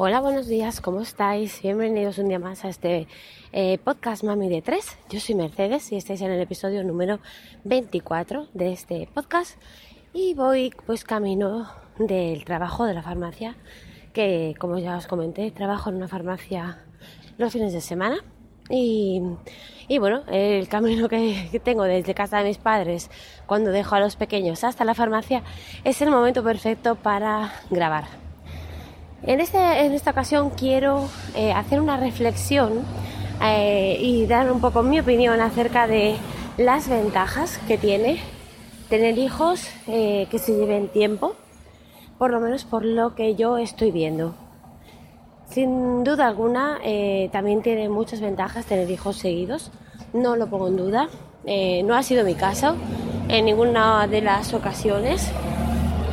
Hola, buenos días, ¿cómo estáis? Bienvenidos un día más a este eh, podcast Mami de 3. Yo soy Mercedes y estáis en el episodio número 24 de este podcast y voy pues camino del trabajo de la farmacia que como ya os comenté trabajo en una farmacia los fines de semana y, bueno, el camino que, que tengo desde casa de mis padres cuando dejo a los pequeños hasta la farmacia es el momento perfecto para grabar en, este, en esta ocasión quiero eh, hacer una reflexión eh, y dar un poco mi opinión acerca de las ventajas que tiene tener hijos eh, que se lleven tiempo, por lo menos por lo que yo estoy viendo. Sin duda alguna, también tiene muchas ventajas tener hijos seguidos, no lo pongo en duda. no ha sido mi caso en ninguna de las ocasiones.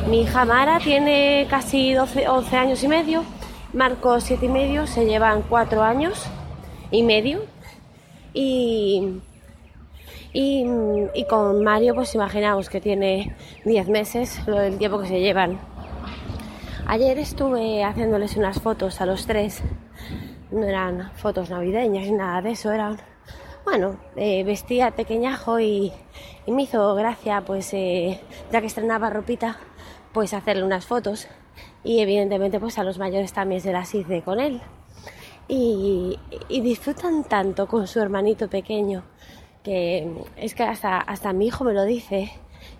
Mi hija Mara tiene casi 12, 11 años y medio, Marco 7 y medio, se llevan 4 años y medio. Y, y, con Mario, pues imaginaos que tiene 10 meses, lo del tiempo que se llevan. Ayer estuve haciéndoles unas fotos a los tres. No eran fotos navideñas ni nada de eso, eran, bueno, eh, vestía pequeñajo y, y, me hizo gracia, pues eh, ya que estrenaba ropita, pues hacerle unas fotos y evidentemente pues a los mayores también se las hice con él y, disfrutan tanto con su hermanito pequeño que es que hasta, hasta mi hijo me lo dice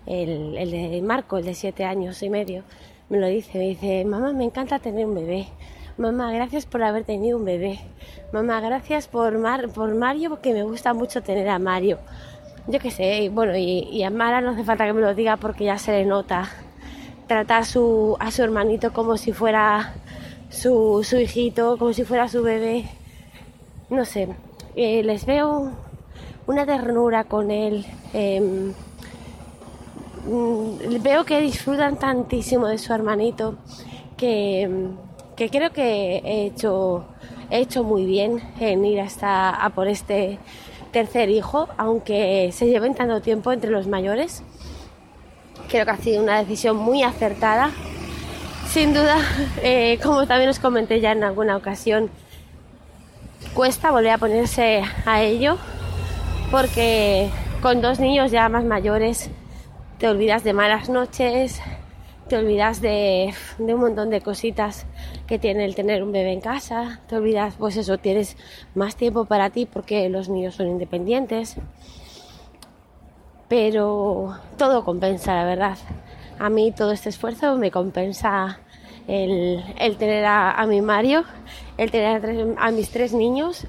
el, el de Marco, el de siete años y medio, me lo dice, me dice, mamá, me encanta tener un bebé. Mamá, gracias por haber tenido un bebé. Mamá, gracias por, Mar, por Mario, porque me gusta mucho tener a Mario. Yo qué sé, bueno, y, a Mara no hace falta que me lo diga porque ya se le nota trata a su, a su hermanito como si fuera su, su hijito, como si fuera su bebé. No sé, eh, les veo una ternura con él. Em, mm, veo que disfrutan tantísimo de su hermanito que, que creo que he hecho, he hecho muy bien en ir hasta a por este tercer hijo, aunque se lleven tanto tiempo entre los mayores. Creo que ha sido una decisión muy acertada. Sin duda, eh, como también os comenté ya en alguna ocasión, cuesta volver a ponerse a ello porque con dos niños ya más mayores te olvidas de malas noches, te olvidas de, de, un montón de cositas que tiene el tener un bebé en casa, te olvidas, pues eso, tienes más tiempo para ti porque los niños son independientes pero todo compensa, la verdad. A mí todo este esfuerzo me compensa el, tener a, mi Mario, el tener a, mis tres niños,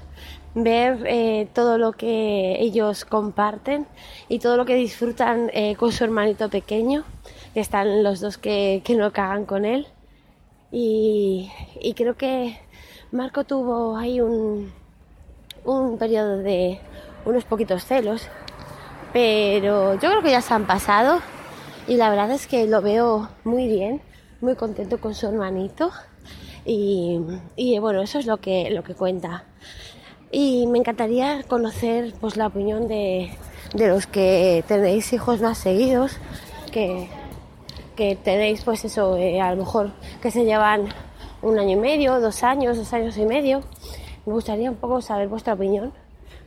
ver eh, todo lo que ellos comparten y todo lo que disfrutan eh, con su hermanito pequeño, que están los dos que, que no cagan con él. Y, y, creo que Marco tuvo ahí un, un periodo de unos poquitos celos pero yo creo que ya se han pasado y la verdad es que lo veo muy bien, muy contento con su hermanito y, bueno, eso es lo que, lo que cuenta. Y me encantaría conocer pues la opinión de, los que tenéis hijos más seguidos, que, que tenéis pues eso, eh, a lo mejor que se llevan un año y medio, dos años, dos años y medio. Me gustaría un poco saber vuestra opinión,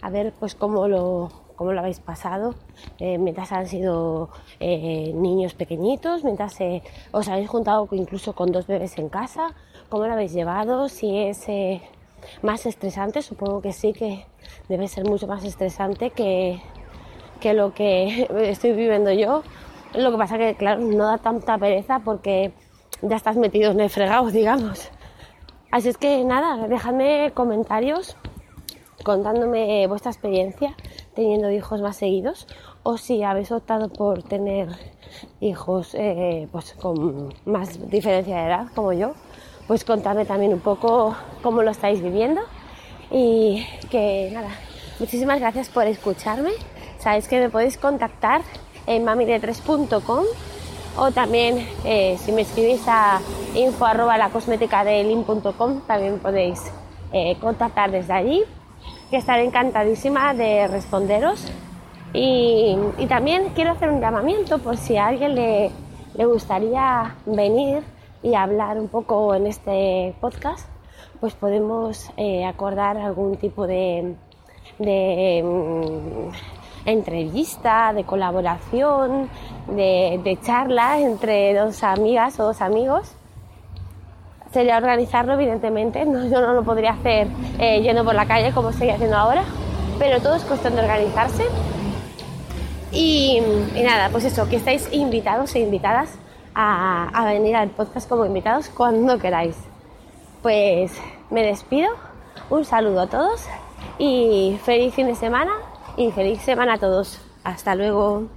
a ver pues cómo lo, cómo lo habéis pasado eh, mientras han sido eh, niños pequeñitos, mientras eh, os habéis juntado incluso con dos bebés en casa, cómo lo habéis llevado, si es más estresante, supongo que sí, que debe ser mucho más estresante que, que lo que estoy viviendo yo. Lo que pasa que, claro, no da tanta pereza porque ya estás metido en el fregado, digamos. Así es que nada, dejadme comentarios contándome vuestra experiencia teniendo hijos más seguidos o si habéis optado por tener hijos eh, pues con más diferencia de edad como yo, pues contadme también un poco cómo lo estáis viviendo y que nada, muchísimas gracias por escucharme. Sabéis que me podéis contactar en mamide3.com o también eh, si me escribís a info arroba la cosmética de también podéis eh, contactar desde allí que estaré encantadísima de responderos. Y, también quiero hacer un llamamiento por si a alguien le, le gustaría venir y hablar un poco en este podcast, pues podemos eh, acordar algún tipo de, de mm, entrevista, de colaboración, de, de charla entre dos amigas o dos amigos sería organizarlo, evidentemente. No, yo no lo podría hacer eh, yendo por la calle como estoy haciendo ahora, pero todo es cuestión de organizarse. Y, nada, pues eso, que estáis invitados e invitadas a venir al podcast como invitados cuando queráis. Pues me despido, un saludo a todos y feliz fin de semana y feliz semana a todos. Hasta luego.